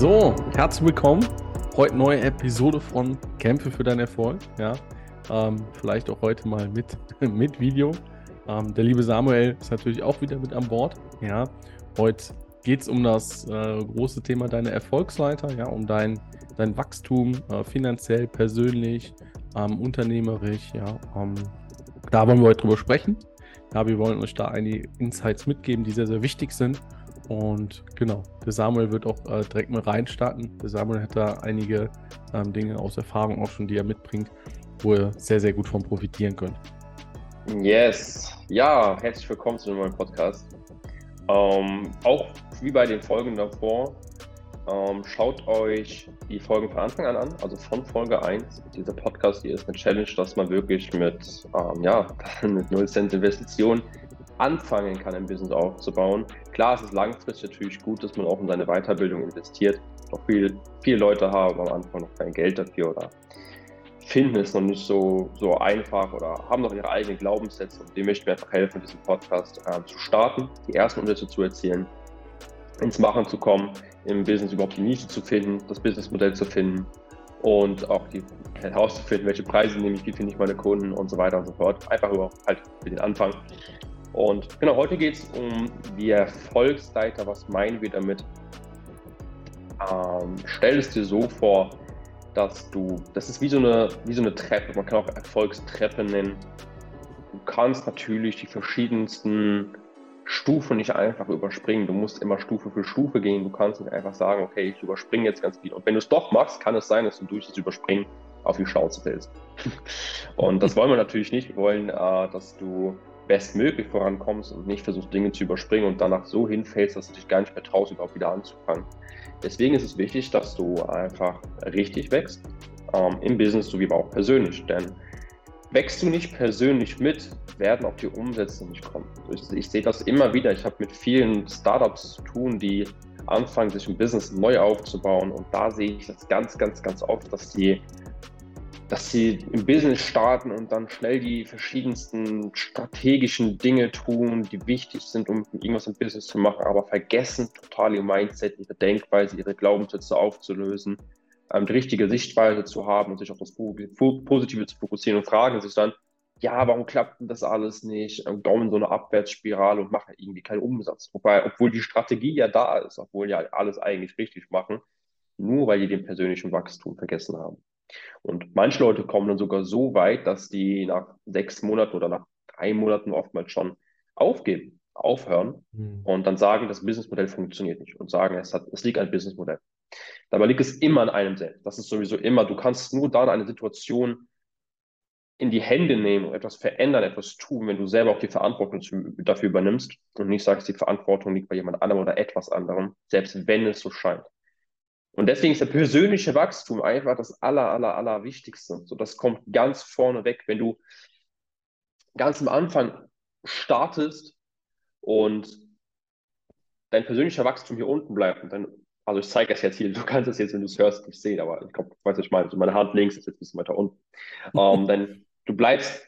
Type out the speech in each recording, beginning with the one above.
So, herzlich willkommen. Heute neue Episode von Kämpfe für deinen Erfolg. Ja, ähm, vielleicht auch heute mal mit, mit Video. Ähm, der liebe Samuel ist natürlich auch wieder mit an Bord. Ja, heute geht es um das äh, große Thema deiner Erfolgsleiter, ja, um dein, dein Wachstum, äh, finanziell, persönlich, ähm, unternehmerisch, ja. Ähm, da wollen wir heute drüber sprechen. Ja, wir wollen euch da einige Insights mitgeben, die sehr, sehr wichtig sind. Und genau, der Samuel wird auch äh, direkt mal reinstarten. Der Samuel hat da einige ähm, Dinge aus Erfahrung auch schon, die er mitbringt, wo ihr sehr, sehr gut von profitieren könnt. Yes, ja, herzlich willkommen zu einem neuen Podcast. Ähm, auch wie bei den Folgen davor, ähm, schaut euch die Folgen von Anfang an an, also von Folge 1. Dieser Podcast hier ist eine Challenge, dass man wirklich mit, ähm, ja, mit 0 Cent Investition anfangen kann, ein Business aufzubauen. Klar, es ist langfristig natürlich gut, dass man auch in seine Weiterbildung investiert. Auch viele, viele Leute haben am Anfang noch kein Geld dafür oder finden es noch nicht so, so einfach oder haben noch ihre eigenen Glaubenssätze und dem möchten wir einfach helfen, diesen Podcast äh, zu starten, die ersten Umsätze zu erzielen, ins Machen zu kommen, im Business überhaupt die Nische zu finden, das Businessmodell zu finden und auch die, herauszufinden, welche Preise nehme ich, wie finde ich meine Kunden und so weiter und so fort. Einfach über halt für den Anfang. Und genau, heute geht es um die Erfolgsleiter. Was meinen wir damit? Ähm, stell es dir so vor, dass du, das ist wie so, eine, wie so eine Treppe, man kann auch Erfolgstreppe nennen. Du kannst natürlich die verschiedensten Stufen nicht einfach überspringen. Du musst immer Stufe für Stufe gehen. Du kannst nicht einfach sagen, okay, ich überspringe jetzt ganz viel. Und wenn du es doch machst, kann es sein, dass du durch das Überspringen auf die Schnauze fällst. Und das wollen wir natürlich nicht. Wir wollen, äh, dass du bestmöglich vorankommst und nicht versuchst, Dinge zu überspringen und danach so hinfällst, dass du dich gar nicht mehr traust, überhaupt wieder anzufangen. Deswegen ist es wichtig, dass du einfach richtig wächst, ähm, im Business sowie aber auch persönlich. Denn wächst du nicht persönlich mit, werden auch die Umsätze nicht kommen. Ich, ich sehe das immer wieder. Ich habe mit vielen Startups zu tun, die anfangen, sich ein Business neu aufzubauen. Und da sehe ich das ganz, ganz, ganz oft, dass die dass sie im Business starten und dann schnell die verschiedensten strategischen Dinge tun, die wichtig sind, um irgendwas im Business zu machen, aber vergessen total ihr Mindset, ihre Denkweise, ihre Glaubenssätze aufzulösen, ähm, die richtige Sichtweise zu haben und sich auf das Positive zu fokussieren und fragen sich dann, ja, warum klappt denn das alles nicht? Und kommen so eine Abwärtsspirale und machen irgendwie keinen Umsatz. Wobei, obwohl die Strategie ja da ist, obwohl ja alles eigentlich richtig machen, nur weil die den persönlichen Wachstum vergessen haben. Und manche Leute kommen dann sogar so weit, dass die nach sechs Monaten oder nach drei Monaten oftmals schon aufgeben, aufhören mhm. und dann sagen, das Businessmodell funktioniert nicht und sagen, es, hat, es liegt ein Businessmodell. Dabei liegt es immer an einem selbst. Das ist sowieso immer, du kannst nur dann eine Situation in die Hände nehmen und etwas verändern, etwas tun, wenn du selber auch die Verantwortung dafür übernimmst und nicht sagst, die Verantwortung liegt bei jemand anderem oder etwas anderem, selbst wenn es so scheint. Und deswegen ist der persönliche Wachstum einfach das aller, aller, aller Wichtigste. So, das kommt ganz vorne weg, wenn du ganz am Anfang startest und dein persönlicher Wachstum hier unten bleibt. Und dann, also ich zeige es jetzt hier, du kannst es jetzt, wenn du es hörst, nicht sehen, aber ich glaube, weißt ich meine, also meine Hand links ist jetzt ein bisschen weiter unten. ähm, dann, du bleibst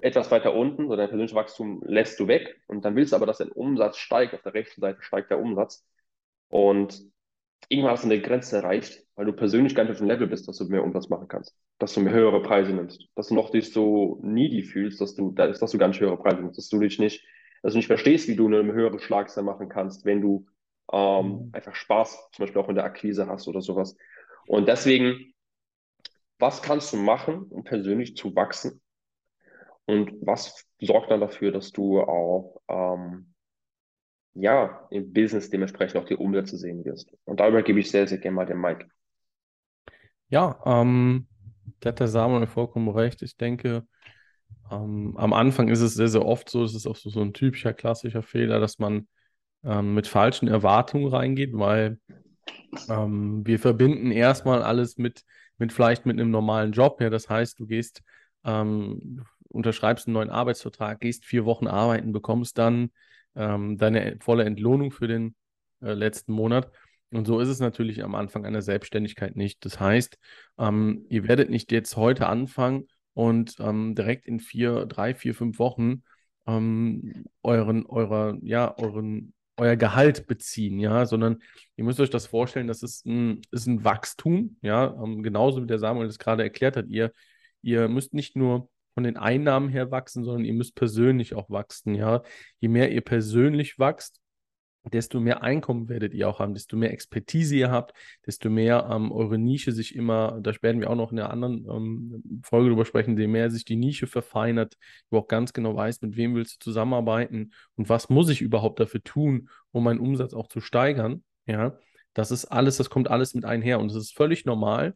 etwas weiter unten, so dein persönliches Wachstum lässt du weg und dann willst du aber, dass dein Umsatz steigt. Auf der rechten Seite steigt der Umsatz. Und irgendwann hast du eine Grenze erreicht, weil du persönlich gar nicht auf dem Level bist, dass du mehr Umsatz machen kannst, dass du mehr höhere Preise nimmst, dass du noch dich so needy fühlst, dass du, dass du gar nicht höhere Preise nimmst, dass du dich nicht, dass du nicht verstehst, wie du eine höhere Schlagzahl machen kannst, wenn du ähm, mhm. einfach Spaß zum Beispiel auch in der Akquise hast oder sowas. Und deswegen, was kannst du machen, um persönlich zu wachsen? Und was sorgt dann dafür, dass du auch ähm, ja, im Business dementsprechend auch die Umsätze sehen wirst. Und darüber gebe ich sehr, sehr gerne mal den Mike. Ja, ähm, da hat der Samuel vollkommen recht. Ich denke, ähm, am Anfang ist es sehr, sehr oft so, es ist auch so, so ein typischer klassischer Fehler, dass man ähm, mit falschen Erwartungen reingeht, weil ähm, wir verbinden erstmal alles mit, mit vielleicht mit einem normalen Job. Ja, das heißt, du gehst, ähm, unterschreibst einen neuen Arbeitsvertrag, gehst vier Wochen arbeiten, bekommst dann ähm, deine volle Entlohnung für den äh, letzten Monat. Und so ist es natürlich am Anfang einer Selbstständigkeit nicht. Das heißt, ähm, ihr werdet nicht jetzt heute anfangen und ähm, direkt in vier, drei, vier, fünf Wochen ähm, euren, eurer, ja, euren euer Gehalt beziehen, ja, sondern ihr müsst euch das vorstellen, das ist ein, ist ein Wachstum, ja, ähm, genauso wie der Samuel das gerade erklärt hat. Ihr, ihr müsst nicht nur von den Einnahmen her wachsen, sondern ihr müsst persönlich auch wachsen, ja. Je mehr ihr persönlich wächst, desto mehr Einkommen werdet ihr auch haben, desto mehr Expertise ihr habt, desto mehr ähm, eure Nische sich immer, da werden wir auch noch in einer anderen ähm, Folge drüber sprechen, je mehr sich die Nische verfeinert, du auch ganz genau weißt, mit wem willst du zusammenarbeiten und was muss ich überhaupt dafür tun, um meinen Umsatz auch zu steigern, ja, das ist alles, das kommt alles mit einher und es ist völlig normal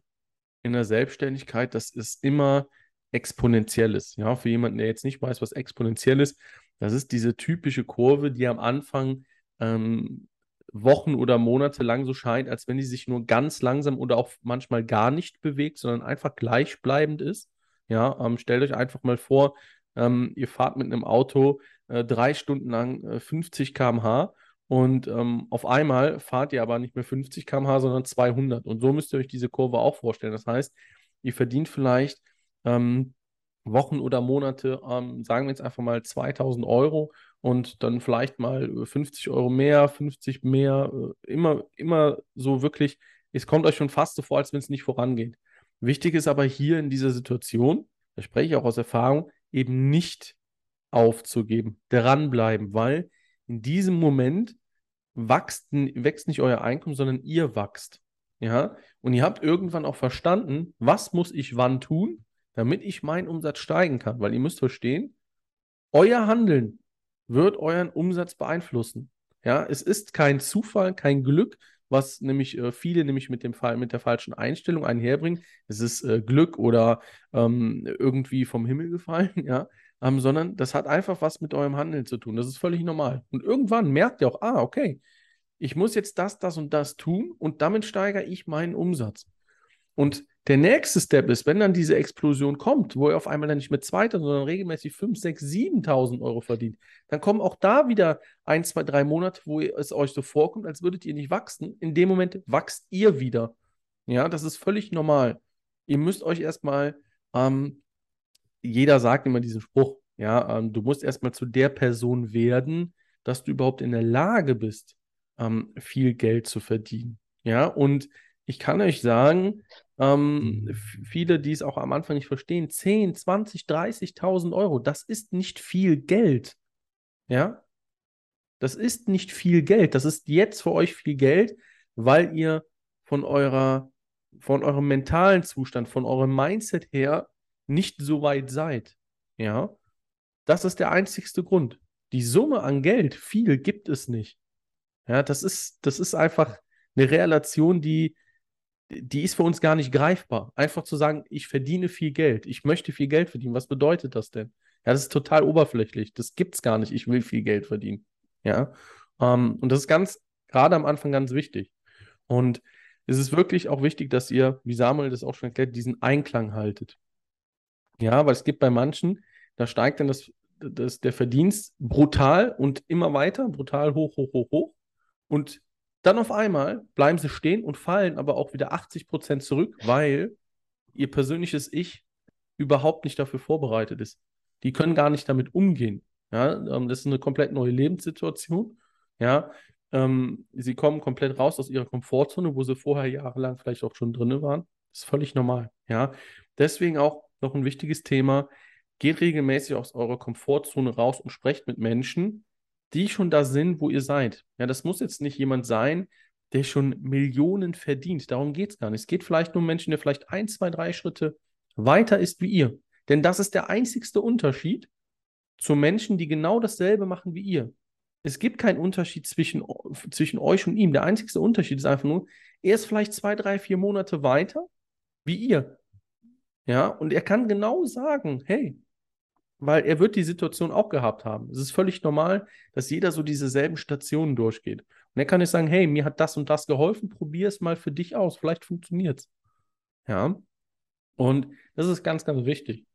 in der Selbstständigkeit, dass es immer exponentiell ist, ja, für jemanden, der jetzt nicht weiß, was exponentiell ist, das ist diese typische Kurve, die am Anfang ähm, Wochen oder Monate lang so scheint, als wenn die sich nur ganz langsam oder auch manchmal gar nicht bewegt, sondern einfach gleichbleibend ist. Ja, ähm, stellt euch einfach mal vor, ähm, ihr fahrt mit einem Auto äh, drei Stunden lang äh, 50 km/h und ähm, auf einmal fahrt ihr aber nicht mehr 50 km/h, sondern 200. Und so müsst ihr euch diese Kurve auch vorstellen. Das heißt, ihr verdient vielleicht ähm, Wochen oder Monate, ähm, sagen wir jetzt einfach mal 2000 Euro und dann vielleicht mal 50 Euro mehr, 50 mehr, äh, immer, immer so wirklich, es kommt euch schon fast so vor, als wenn es nicht vorangeht. Wichtig ist aber hier in dieser Situation, da spreche ich auch aus Erfahrung, eben nicht aufzugeben, dranbleiben, weil in diesem Moment wächst, wächst nicht euer Einkommen, sondern ihr wächst. Ja, und ihr habt irgendwann auch verstanden, was muss ich wann tun, damit ich meinen Umsatz steigen kann, weil ihr müsst verstehen, euer Handeln wird euren Umsatz beeinflussen. Ja, es ist kein Zufall, kein Glück, was nämlich äh, viele nämlich mit dem Fall mit der falschen Einstellung einherbringen. Es ist äh, Glück oder ähm, irgendwie vom Himmel gefallen, ja, ähm, sondern das hat einfach was mit eurem Handeln zu tun. Das ist völlig normal. Und irgendwann merkt ihr auch, ah, okay, ich muss jetzt das, das und das tun und damit steigere ich meinen Umsatz. Und der nächste Step ist, wenn dann diese Explosion kommt, wo ihr auf einmal dann nicht mit 2.000, sondern regelmäßig 5, 6, 7.000 Euro verdient, dann kommen auch da wieder ein, zwei, drei Monate, wo es euch so vorkommt, als würdet ihr nicht wachsen. In dem Moment wachst ihr wieder. Ja, das ist völlig normal. Ihr müsst euch erstmal, ähm, jeder sagt immer diesen Spruch, ja, ähm, du musst erstmal zu der Person werden, dass du überhaupt in der Lage bist, ähm, viel Geld zu verdienen. Ja, und ich kann euch sagen, ähm, mhm. viele, die es auch am Anfang nicht verstehen, 10, 20, 30.000 Euro, das ist nicht viel Geld. Ja? Das ist nicht viel Geld. Das ist jetzt für euch viel Geld, weil ihr von eurer, von eurem mentalen Zustand, von eurem Mindset her nicht so weit seid. Ja? Das ist der einzigste Grund. Die Summe an Geld, viel gibt es nicht. Ja, das ist, das ist einfach eine Relation, die, die ist für uns gar nicht greifbar. Einfach zu sagen, ich verdiene viel Geld, ich möchte viel Geld verdienen, was bedeutet das denn? Ja, das ist total oberflächlich. Das gibt es gar nicht. Ich will viel Geld verdienen. Ja. Ähm, und das ist ganz, gerade am Anfang ganz wichtig. Und es ist wirklich auch wichtig, dass ihr, wie Samuel das auch schon erklärt, diesen Einklang haltet. Ja, weil es gibt bei manchen, da steigt dann das, das, der Verdienst brutal und immer weiter, brutal hoch, hoch, hoch, hoch. Und dann auf einmal bleiben sie stehen und fallen aber auch wieder 80 Prozent zurück, weil ihr persönliches Ich überhaupt nicht dafür vorbereitet ist. Die können gar nicht damit umgehen. Ja, ähm, das ist eine komplett neue Lebenssituation. Ja, ähm, sie kommen komplett raus aus ihrer Komfortzone, wo sie vorher jahrelang vielleicht auch schon drin waren. Das ist völlig normal. Ja, deswegen auch noch ein wichtiges Thema. Geht regelmäßig aus eurer Komfortzone raus und sprecht mit Menschen, die schon da sind, wo ihr seid. Ja, das muss jetzt nicht jemand sein, der schon Millionen verdient. Darum geht es gar nicht. Es geht vielleicht nur um Menschen, der vielleicht ein, zwei, drei Schritte weiter ist wie ihr. Denn das ist der einzigste Unterschied zu Menschen, die genau dasselbe machen wie ihr. Es gibt keinen Unterschied zwischen, zwischen euch und ihm. Der einzigste Unterschied ist einfach nur, er ist vielleicht zwei, drei, vier Monate weiter wie ihr. Ja, und er kann genau sagen, hey, weil er wird die Situation auch gehabt haben. Es ist völlig normal, dass jeder so dieselben Stationen durchgeht. Und er kann nicht sagen, hey, mir hat das und das geholfen, probier es mal für dich aus, vielleicht funktioniert es. Ja. Und das ist ganz, ganz wichtig.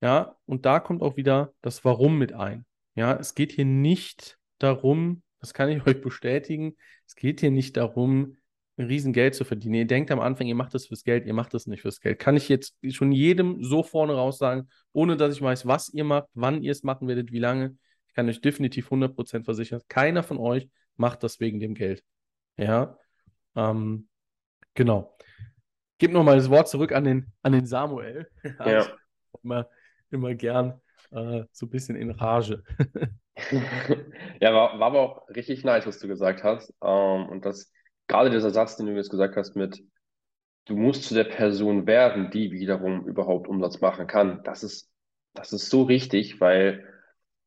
Ja, und da kommt auch wieder das Warum mit ein. Ja, es geht hier nicht darum, das kann ich euch bestätigen, es geht hier nicht darum, ein Riesengeld zu verdienen. Ihr denkt am Anfang, ihr macht das fürs Geld, ihr macht das nicht fürs Geld. Kann ich jetzt schon jedem so vorne raus sagen, ohne dass ich weiß, was ihr macht, wann ihr es machen werdet, wie lange. Ich kann euch definitiv 100% versichern, keiner von euch macht das wegen dem Geld. Ja, ähm, genau. Gib nochmal das Wort zurück an den, an den Samuel. Ja. immer, immer gern äh, so ein bisschen in Rage. ja, war, war aber auch richtig nice, was du gesagt hast. Ähm, und das, gerade dieser Satz, den du jetzt gesagt hast, mit du musst zu der Person werden, die wiederum überhaupt Umsatz machen kann. Das ist, das ist so richtig, weil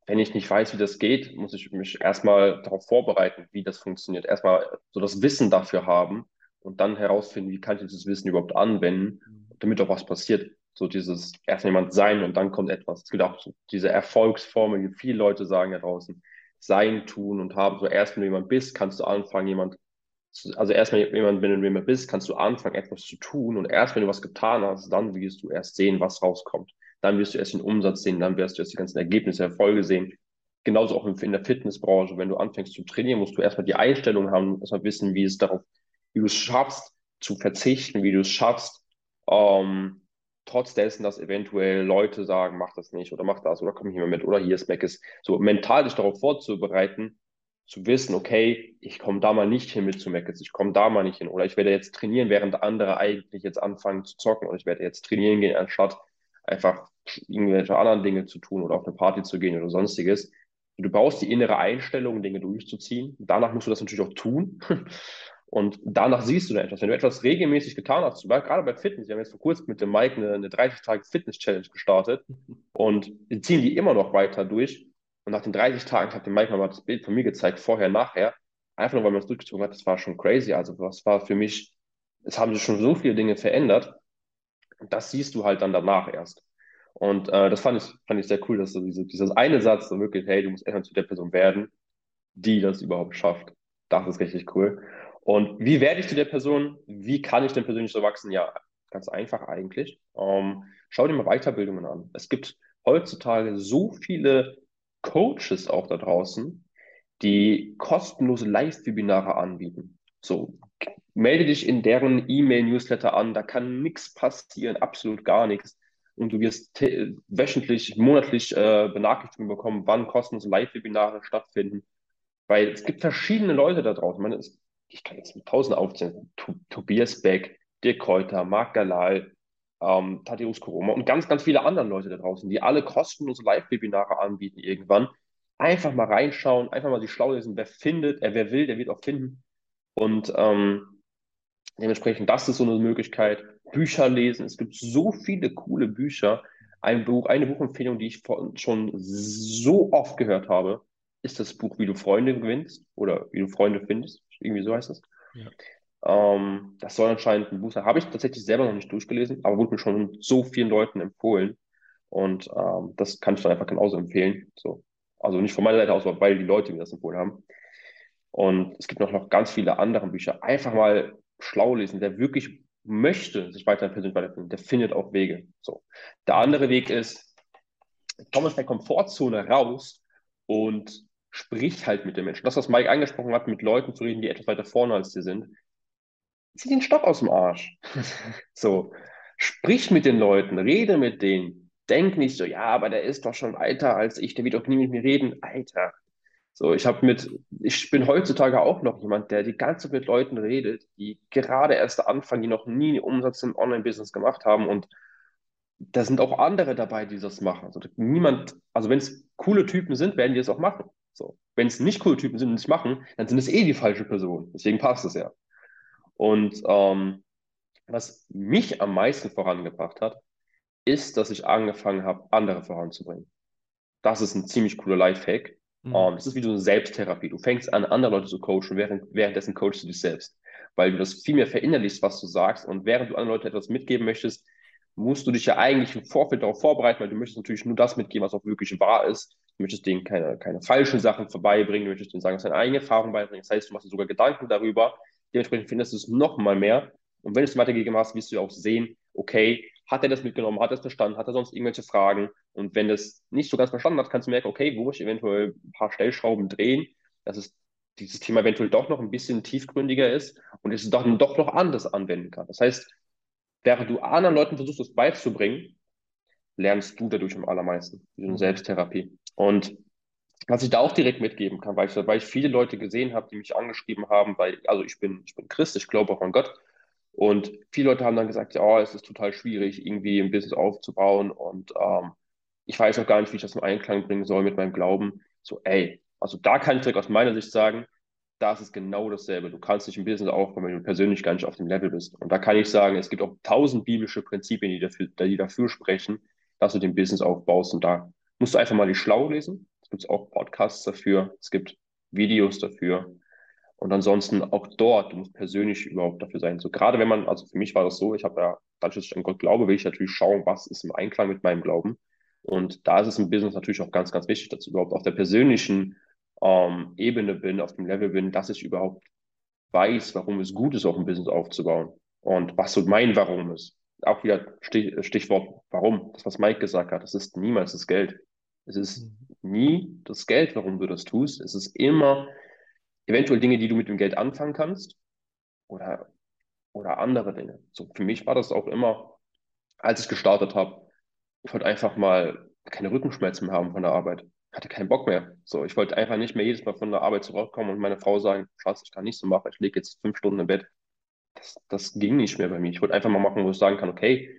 wenn ich nicht weiß, wie das geht, muss ich mich erstmal darauf vorbereiten, wie das funktioniert. Erstmal so das Wissen dafür haben und dann herausfinden, wie kann ich dieses Wissen überhaupt anwenden, damit auch was passiert. So dieses erst jemand sein und dann kommt etwas. Es gibt auch so diese Erfolgsformel, die viele Leute sagen da draußen. Sein, tun und haben. So erst wenn du jemand bist, kannst du anfangen, jemand also erstmal jemand, wenn du jemand bist, kannst du anfangen, etwas zu tun und erst wenn du was getan hast, dann wirst du erst sehen, was rauskommt. Dann wirst du erst den Umsatz sehen, dann wirst du erst die ganzen Ergebnisse, Erfolge sehen. Genauso auch in der Fitnessbranche. Wenn du anfängst zu trainieren, musst du erstmal die Einstellung haben, erstmal wissen, wie es darauf, wie du es schaffst, zu verzichten, wie du es schaffst, ähm, trotz dessen, dass eventuell Leute sagen, mach das nicht oder mach das oder komm hier mal mit oder hier ist Mac ist, so mental dich darauf vorzubereiten, zu wissen, okay, ich komme da mal nicht hin mit zu Meckes, ich komme da mal nicht hin. Oder ich werde jetzt trainieren, während andere eigentlich jetzt anfangen zu zocken. Oder ich werde jetzt trainieren gehen, anstatt einfach irgendwelche anderen Dinge zu tun oder auf eine Party zu gehen oder sonstiges. Du brauchst die innere Einstellung, Dinge durchzuziehen. Danach musst du das natürlich auch tun. Und danach siehst du dann etwas. Wenn du etwas regelmäßig getan hast, gerade bei Fitness, wir haben jetzt vor kurzem mit dem Mike eine, eine 30-Tage-Fitness-Challenge gestartet und ziehen die immer noch weiter durch. Und nach den 30 Tagen, ich habe dem Mike mal das Bild von mir gezeigt, vorher, nachher, einfach nur, weil man es durchgezogen hat, das war schon crazy. Also das war für mich, es haben sich schon so viele Dinge verändert. Und das siehst du halt dann danach erst. Und äh, das fand ich, fand ich sehr cool, dass so diese, dieses eine Satz so wirklich, hey, du musst erstmal zu der Person werden, die das überhaupt schafft. Das ist richtig cool. Und wie werde ich zu der Person? Wie kann ich denn persönlich so wachsen? Ja, ganz einfach eigentlich. Ähm, schau dir mal Weiterbildungen an. Es gibt heutzutage so viele Coaches auch da draußen, die kostenlose Live-Webinare anbieten. So, melde dich in deren E-Mail-Newsletter an, da kann nichts passieren, absolut gar nichts. Und du wirst wöchentlich, monatlich äh, Benachrichtigungen bekommen, wann kostenlose Live-Webinare stattfinden. Weil es gibt verschiedene Leute da draußen. Ich, meine, ich kann jetzt mit tausend aufzählen. Tobias Beck, Dirk Kräuter, Marc Galal, ähm, Thaddeus Koroma und ganz, ganz viele andere Leute da draußen, die alle kostenlose Live-Webinare anbieten irgendwann. Einfach mal reinschauen, einfach mal die schlau lesen. Wer findet, äh, wer will, der wird auch finden. Und ähm, dementsprechend, das ist so eine Möglichkeit. Bücher lesen. Es gibt so viele coole Bücher. Ein Buch, eine Buchempfehlung, die ich schon so oft gehört habe, ist das Buch Wie du Freunde gewinnst oder Wie du Freunde findest. Irgendwie so heißt es. Ja. Ähm, das soll anscheinend ein Buch sein. Habe ich tatsächlich selber noch nicht durchgelesen, aber wurde mir schon so vielen Leuten empfohlen. Und ähm, das kann ich dann einfach genauso empfehlen. So. Also nicht von meiner Seite aus, aber weil die Leute mir das empfohlen haben. Und es gibt noch, noch ganz viele andere Bücher. Einfach mal schlau lesen, der wirklich möchte sich weiter persönlich weiterbilden, der findet auch Wege. So. Der andere Weg ist, komm aus der Komfortzone raus und sprich halt mit den Menschen. Das, was Mike angesprochen hat, mit Leuten zu reden, die etwas weiter vorne als sie sind, zieh den Stock aus dem Arsch. so, sprich mit den Leuten, rede mit denen. Denk nicht so, ja, aber der ist doch schon weiter als ich, der wird doch nie mit mir reden. Alter. So, ich habe mit, ich bin heutzutage auch noch jemand, der die ganze Zeit mit Leuten redet, die gerade erst anfangen, die noch nie Umsatz im Online-Business gemacht haben und da sind auch andere dabei, die das machen. Also niemand, also wenn es coole Typen sind, werden die es auch machen. So. Wenn es nicht coole Typen sind und es machen, dann sind es eh die falsche Person. Deswegen passt es ja. Und ähm, was mich am meisten vorangebracht hat, ist, dass ich angefangen habe, andere voranzubringen. Das ist ein ziemlich cooler Lifehack. Mhm. Ähm, das ist wie so eine Selbsttherapie. Du fängst an, andere Leute zu coachen, während, währenddessen coachst du dich selbst. Weil du das viel mehr verinnerlichst, was du sagst. Und während du anderen Leuten etwas mitgeben möchtest, musst du dich ja eigentlich im Vorfeld darauf vorbereiten, weil du möchtest natürlich nur das mitgeben, was auch wirklich wahr ist. Du möchtest denen keine, keine falschen Sachen vorbeibringen, du möchtest denen sagen, dass deine eigene Erfahrung beibringen. Das heißt, du machst dir sogar Gedanken darüber, Dementsprechend findest du es noch mal mehr. Und wenn du es weitergegeben hast, wirst du auch sehen, okay, hat er das mitgenommen, hat er es verstanden, hat er sonst irgendwelche Fragen? Und wenn das nicht so ganz verstanden hat, kannst du merken, okay, wo muss ich eventuell ein paar Stellschrauben drehen, dass es dieses Thema eventuell doch noch ein bisschen tiefgründiger ist und es doch, doch noch anders anwenden kann. Das heißt, während du anderen Leuten versuchst, das beizubringen, lernst du dadurch am allermeisten. So eine Selbsttherapie. Und was ich da auch direkt mitgeben kann, weil ich, weil ich viele Leute gesehen habe, die mich angeschrieben haben, weil, also ich bin, ich bin Christ, ich glaube auch an Gott. Und viele Leute haben dann gesagt, ja, oh, es ist total schwierig, irgendwie ein Business aufzubauen und ähm, ich weiß auch gar nicht, wie ich das im Einklang bringen soll mit meinem Glauben. So, ey, also da kann ich direkt aus meiner Sicht sagen, da ist genau dasselbe. Du kannst nicht ein Business aufbauen, wenn du persönlich gar nicht auf dem Level bist. Und da kann ich sagen, es gibt auch tausend biblische Prinzipien, die dafür, die dafür sprechen, dass du den Business aufbaust. Und da musst du einfach mal die Schlau lesen. Es gibt auch Podcasts dafür. Es gibt Videos dafür. Und ansonsten auch dort, du musst persönlich überhaupt dafür sein. So gerade wenn man, also für mich war das so, ich habe ja, dadurch, dass ich an Gott glaube, will ich natürlich schauen, was ist im Einklang mit meinem Glauben. Und da ist es im Business natürlich auch ganz, ganz wichtig, dass ich überhaupt auf der persönlichen ähm, Ebene bin, auf dem Level bin, dass ich überhaupt weiß, warum es gut ist, auch ein Business aufzubauen und was so mein Warum ist. Auch wieder Stich, Stichwort Warum, das was Mike gesagt hat, das ist niemals das Geld. Es ist mhm. Nie das Geld, warum du das tust. Es ist immer eventuell Dinge, die du mit dem Geld anfangen kannst oder, oder andere Dinge. So, für mich war das auch immer, als ich gestartet habe, ich wollte einfach mal keine Rückenschmerzen mehr haben von der Arbeit hatte keinen Bock mehr. So, ich wollte einfach nicht mehr jedes Mal von der Arbeit zurückkommen und meine Frau sagen, Schatz, ich kann nicht so machen, ich lege jetzt fünf Stunden im Bett. Das, das ging nicht mehr bei mir. Ich wollte einfach mal machen, wo ich sagen kann, okay,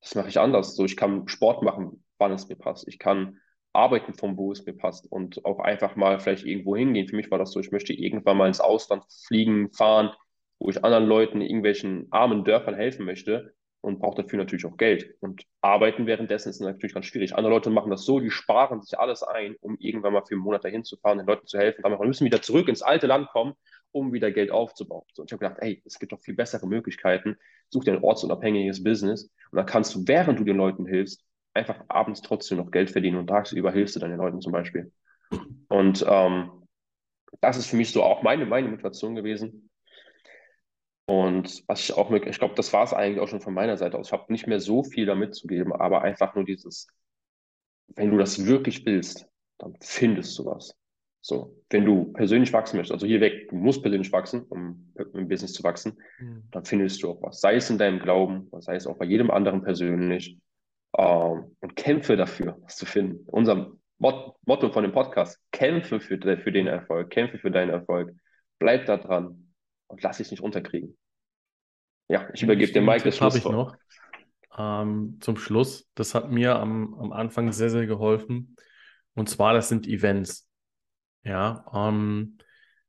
das mache ich anders. So, ich kann Sport machen, wann es mir passt. Ich kann arbeiten vom wo es mir passt und auch einfach mal vielleicht irgendwo hingehen. Für mich war das so, ich möchte irgendwann mal ins Ausland fliegen, fahren, wo ich anderen Leuten in irgendwelchen armen Dörfern helfen möchte und braucht dafür natürlich auch Geld. Und arbeiten währenddessen ist natürlich ganz schwierig. Andere Leute machen das so, die sparen sich alles ein, um irgendwann mal für einen Monat dahin zu fahren, den Leuten zu helfen. Dann müssen wieder zurück ins alte Land kommen, um wieder Geld aufzubauen. Und ich habe gedacht, ey, es gibt doch viel bessere Möglichkeiten. Such dir ein ortsunabhängiges Business und dann kannst du, während du den Leuten hilfst, einfach abends trotzdem noch Geld verdienen und tagsüber hilfst du dann den Leuten zum Beispiel. Und ähm, das ist für mich so auch meine, meine Motivation gewesen, und was ich auch ich glaube, das war es eigentlich auch schon von meiner Seite aus. Ich habe nicht mehr so viel damit zu geben, aber einfach nur dieses, wenn du das wirklich willst, dann findest du was. So, wenn du persönlich wachsen möchtest, also hier weg, du musst persönlich wachsen, um im Business zu wachsen, mhm. dann findest du auch was. Sei es in deinem Glauben, sei es auch bei jedem anderen persönlich. Ähm, und kämpfe dafür, was zu finden. Unser Mot Motto von dem Podcast, kämpfe für, für den Erfolg, kämpfe für deinen Erfolg. Bleib da dran, und lass dich nicht unterkriegen. Ja, ich übergebe dem Mike das Schluss. habe ich noch. Ähm, zum Schluss. Das hat mir am, am Anfang sehr, sehr geholfen. Und zwar, das sind Events. Ja, ähm,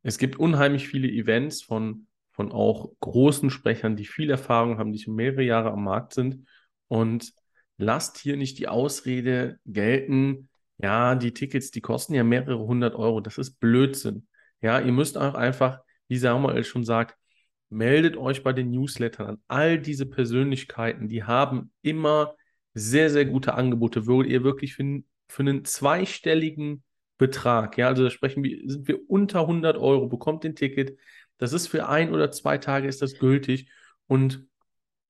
es gibt unheimlich viele Events von, von auch großen Sprechern, die viel Erfahrung haben, die schon mehrere Jahre am Markt sind. Und lasst hier nicht die Ausrede gelten, ja, die Tickets, die kosten ja mehrere hundert Euro. Das ist Blödsinn. Ja, ihr müsst auch einfach wie Samuel schon sagt, meldet euch bei den Newslettern an. All diese Persönlichkeiten, die haben immer sehr, sehr gute Angebote, wo ihr wirklich für, für einen zweistelligen Betrag, ja, also da sprechen wir, sind wir unter 100 Euro, bekommt den Ticket. Das ist für ein oder zwei Tage ist das gültig und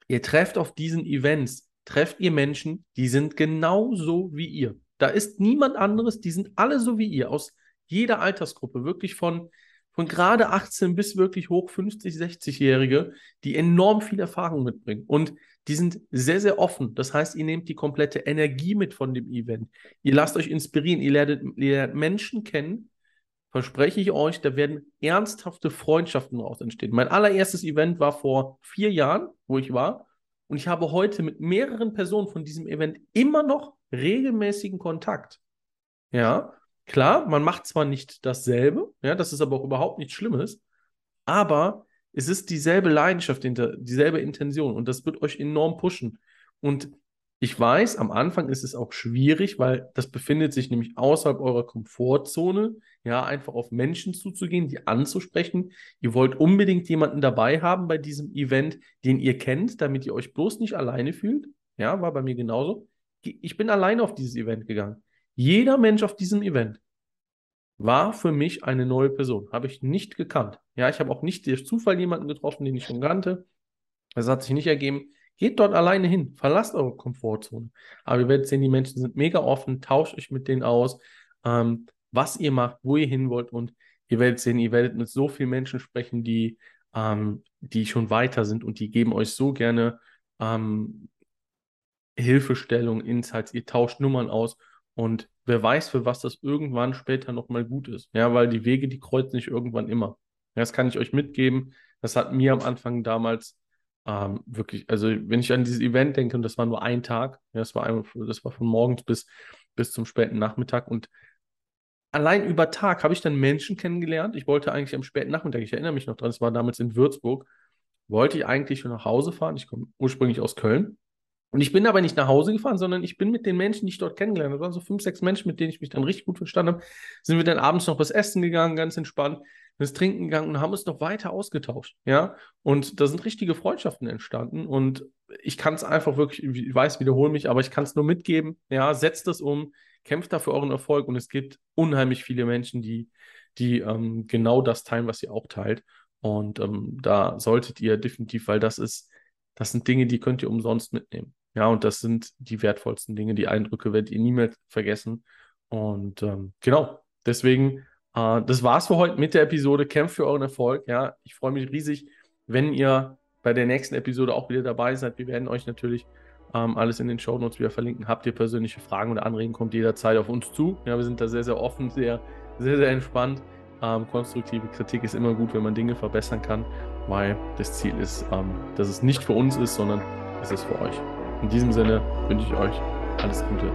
ihr trefft auf diesen Events, trefft ihr Menschen, die sind genauso wie ihr. Da ist niemand anderes, die sind alle so wie ihr, aus jeder Altersgruppe, wirklich von von gerade 18 bis wirklich hoch 50, 60-Jährige, die enorm viel Erfahrung mitbringen. Und die sind sehr, sehr offen. Das heißt, ihr nehmt die komplette Energie mit von dem Event. Ihr lasst euch inspirieren. Ihr lernt, ihr lernt Menschen kennen, verspreche ich euch, da werden ernsthafte Freundschaften daraus entstehen. Mein allererstes Event war vor vier Jahren, wo ich war. Und ich habe heute mit mehreren Personen von diesem Event immer noch regelmäßigen Kontakt. Ja. Klar, man macht zwar nicht dasselbe, ja, das ist aber auch überhaupt nichts Schlimmes, aber es ist dieselbe Leidenschaft, dieselbe Intention und das wird euch enorm pushen. Und ich weiß, am Anfang ist es auch schwierig, weil das befindet sich nämlich außerhalb eurer Komfortzone, ja, einfach auf Menschen zuzugehen, die anzusprechen. Ihr wollt unbedingt jemanden dabei haben bei diesem Event, den ihr kennt, damit ihr euch bloß nicht alleine fühlt. Ja, war bei mir genauso. Ich bin alleine auf dieses Event gegangen. Jeder Mensch auf diesem Event war für mich eine neue Person. Habe ich nicht gekannt. Ja, ich habe auch nicht durch Zufall jemanden getroffen, den ich schon kannte. Das hat sich nicht ergeben. Geht dort alleine hin. Verlasst eure Komfortzone. Aber ihr werdet sehen, die Menschen sind mega offen. Tauscht euch mit denen aus, ähm, was ihr macht, wo ihr hin wollt. Und ihr werdet sehen, ihr werdet mit so vielen Menschen sprechen, die, ähm, die schon weiter sind und die geben euch so gerne ähm, Hilfestellung, Insights. Ihr tauscht Nummern aus Und wer weiß, für was das irgendwann später nochmal gut ist. Ja, weil die Wege, die kreuzen nicht irgendwann immer. Das kann ich euch mitgeben. Das hat mir am Anfang damals ähm, wirklich, also wenn ich an dieses Event denke, und das war nur ein Tag, ja, das war, ein, das war von morgens bis, bis zum späten Nachmittag und allein über Tag habe ich dann Menschen kennengelernt. Ich wollte eigentlich am späten Nachmittag, ich erinnere mich noch dran, es war damals in Würzburg, wollte ich eigentlich schon nach Hause fahren. Ich komme ursprünglich aus Köln. Und ich bin aber nicht nach Hause gefahren, sondern ich bin mit den Menschen, die ich dort kennengelernt habe, das waren so fünf, sechs Menschen, mit denen ich mich dann richtig gut verstanden habe, sind wir dann abends noch was essen gegangen, ganz entspannt ins Trinken gegangen und haben uns noch weiter ausgetauscht. Ja, und da sind richtige Freundschaften entstanden. Und ich kann es einfach wirklich, ich weiß, wiederhole mich, aber ich kann es nur mitgeben. Ja, setzt das um, kämpft dafür euren Erfolg. Und es gibt unheimlich viele Menschen, die, die ähm, genau das teilen, was ihr auch teilt. Und ähm, da solltet ihr definitiv, weil das ist, das sind Dinge, die könnt ihr umsonst mitnehmen. Ja, und das sind die wertvollsten Dinge, die Eindrücke werdet ihr niemals vergessen. Und ähm, genau, deswegen Uh, das war's für heute mit der Episode. Kämpft für euren Erfolg. Ja, ich freue mich riesig, wenn ihr bei der nächsten Episode auch wieder dabei seid. Wir werden euch natürlich ähm, alles in den Show Notes wieder verlinken. Habt ihr persönliche Fragen oder Anregungen, kommt jederzeit auf uns zu. Ja, wir sind da sehr, sehr offen, sehr, sehr, sehr entspannt. Ähm, konstruktive Kritik ist immer gut, wenn man Dinge verbessern kann, weil das Ziel ist, ähm, dass es nicht für uns ist, sondern es ist für euch. In diesem Sinne wünsche ich euch alles Gute